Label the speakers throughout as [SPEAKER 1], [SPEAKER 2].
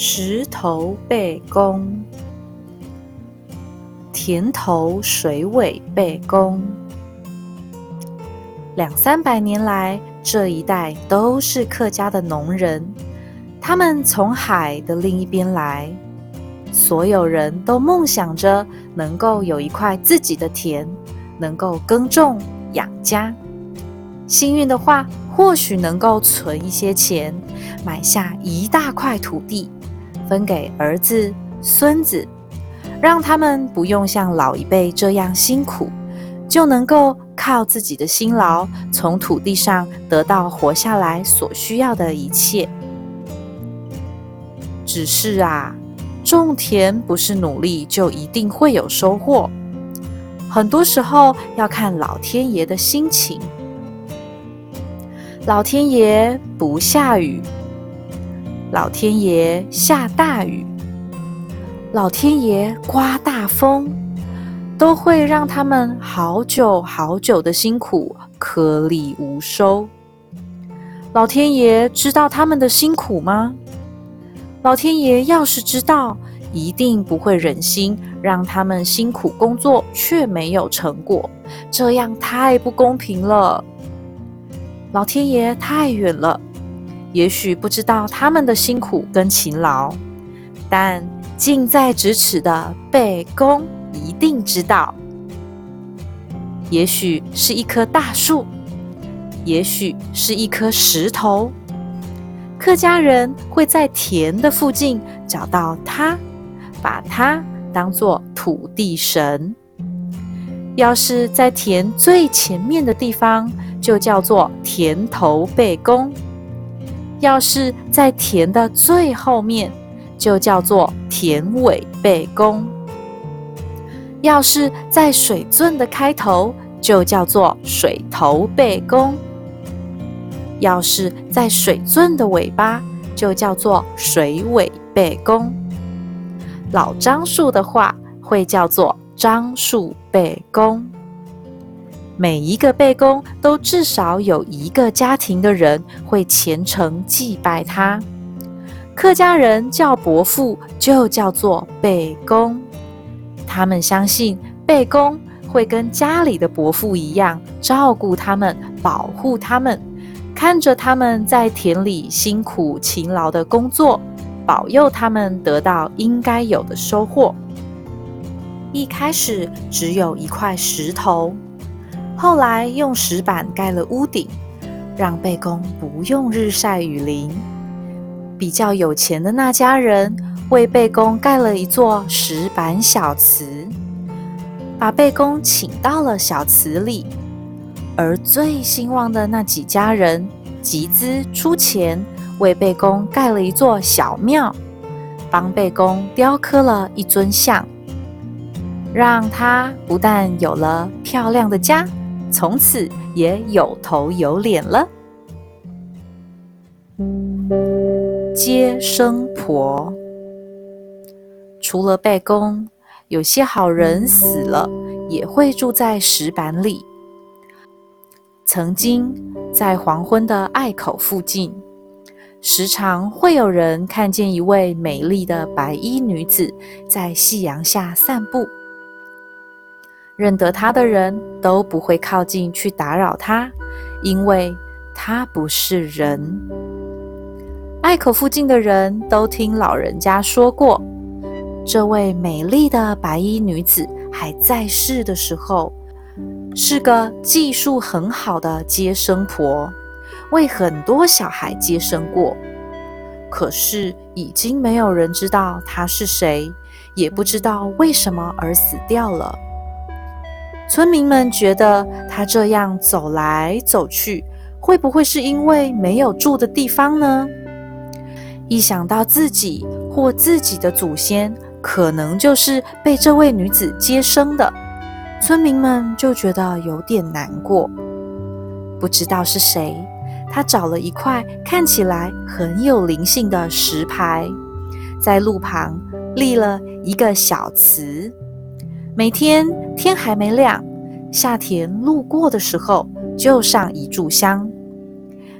[SPEAKER 1] 石头背弓，田头水尾背弓。两三百年来，这一带都是客家的农人。他们从海的另一边来，所有人都梦想着能够有一块自己的田，能够耕种养家。幸运的话，或许能够存一些钱，买下一大块土地，分给儿子、孙子，让他们不用像老一辈这样辛苦，就能够。靠自己的辛劳，从土地上得到活下来所需要的一切。只是啊，种田不是努力就一定会有收获，很多时候要看老天爷的心情。老天爷不下雨，老天爷下大雨，老天爷刮大风。都会让他们好久好久的辛苦颗粒无收。老天爷知道他们的辛苦吗？老天爷要是知道，一定不会忍心让他们辛苦工作却没有成果，这样太不公平了。老天爷太远了，也许不知道他们的辛苦跟勤劳，但近在咫尺的背公。一定知道，也许是一棵大树，也许是一颗石头。客家人会在田的附近找到它，把它当做土地神。要是在田最前面的地方，就叫做田头背公；要是在田的最后面，就叫做田尾背弓。要是在水圳的开头，就叫做水头背弓；要是在水圳的尾巴，就叫做水尾背弓。老樟树的话，会叫做樟树背弓。每一个背公，都至少有一个家庭的人会虔诚祭拜他。客家人叫伯父，就叫做背公。他们相信背公会跟家里的伯父一样照顾他们、保护他们，看着他们在田里辛苦勤劳的工作，保佑他们得到应该有的收获。一开始只有一块石头，后来用石板盖了屋顶，让贝公不用日晒雨淋。比较有钱的那家人。为贝公盖了一座石板小祠，把贝公请到了小祠里。而最兴旺的那几家人集资出钱，为贝公盖了一座小庙，帮贝公雕刻了一尊像，让他不但有了漂亮的家，从此也有头有脸了。接生婆。除了背公，有些好人死了也会住在石板里。曾经在黄昏的隘口附近，时常会有人看见一位美丽的白衣女子在夕阳下散步。认得她的人都不会靠近去打扰她，因为她不是人。隘口附近的人都听老人家说过。这位美丽的白衣女子还在世的时候，是个技术很好的接生婆，为很多小孩接生过。可是已经没有人知道她是谁，也不知道为什么而死掉了。村民们觉得她这样走来走去，会不会是因为没有住的地方呢？一想到自己或自己的祖先，可能就是被这位女子接生的，村民们就觉得有点难过。不知道是谁，他找了一块看起来很有灵性的石牌，在路旁立了一个小祠。每天天还没亮，下田路过的时候就上一炷香；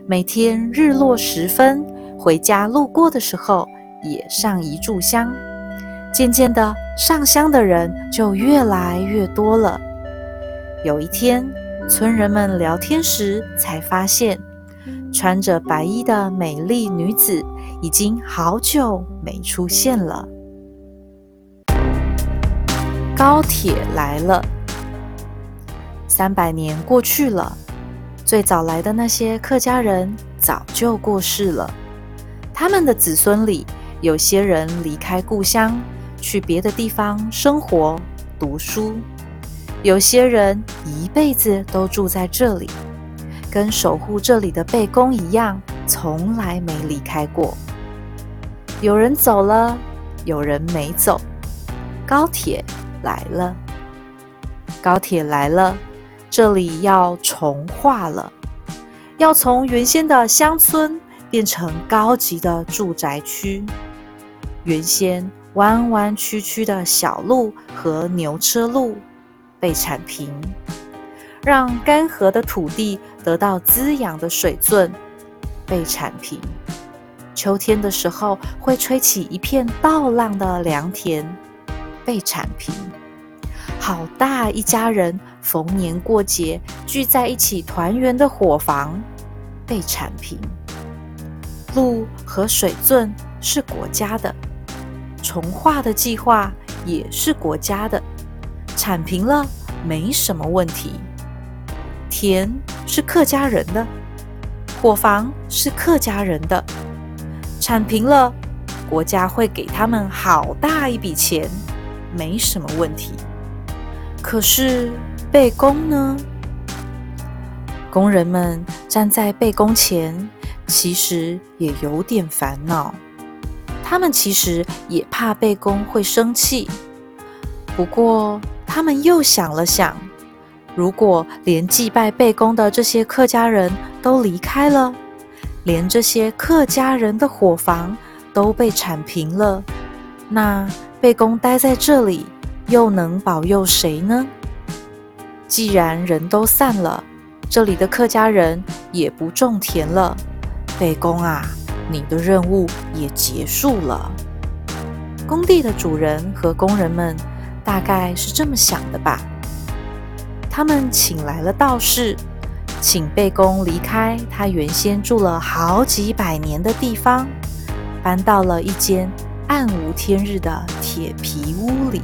[SPEAKER 1] 每天日落时分回家路过的时候，也上一炷香。渐渐的，上香的人就越来越多了。有一天，村人们聊天时才发现，穿着白衣的美丽女子已经好久没出现了。高铁来了，三百年过去了，最早来的那些客家人早就过世了，他们的子孙里，有些人离开故乡。去别的地方生活、读书，有些人一辈子都住在这里，跟守护这里的背公一样，从来没离开过。有人走了，有人没走。高铁来了，高铁来了，这里要重化了，要从原先的乡村变成高级的住宅区。原先。弯弯曲曲的小路和牛车路被铲平，让干涸的土地得到滋养的水圳被铲平。秋天的时候会吹起一片稻浪的良田被铲平。好大一家人逢年过节聚在一起团圆的伙房被铲平。路和水圳是国家的。重化的计划也是国家的，铲平了没什么问题。田是客家人的，伙房是客家人的，铲平了，国家会给他们好大一笔钱，没什么问题。可是背公呢？工人们站在背公前，其实也有点烦恼。他们其实也怕背公会生气，不过他们又想了想，如果连祭拜背公的这些客家人都离开了，连这些客家人的伙房都被铲平了，那贝公待在这里又能保佑谁呢？既然人都散了，这里的客家人也不种田了，贝公啊！你的任务也结束了。工地的主人和工人们大概是这么想的吧。他们请来了道士，请贝公离开他原先住了好几百年的地方，搬到了一间暗无天日的铁皮屋里。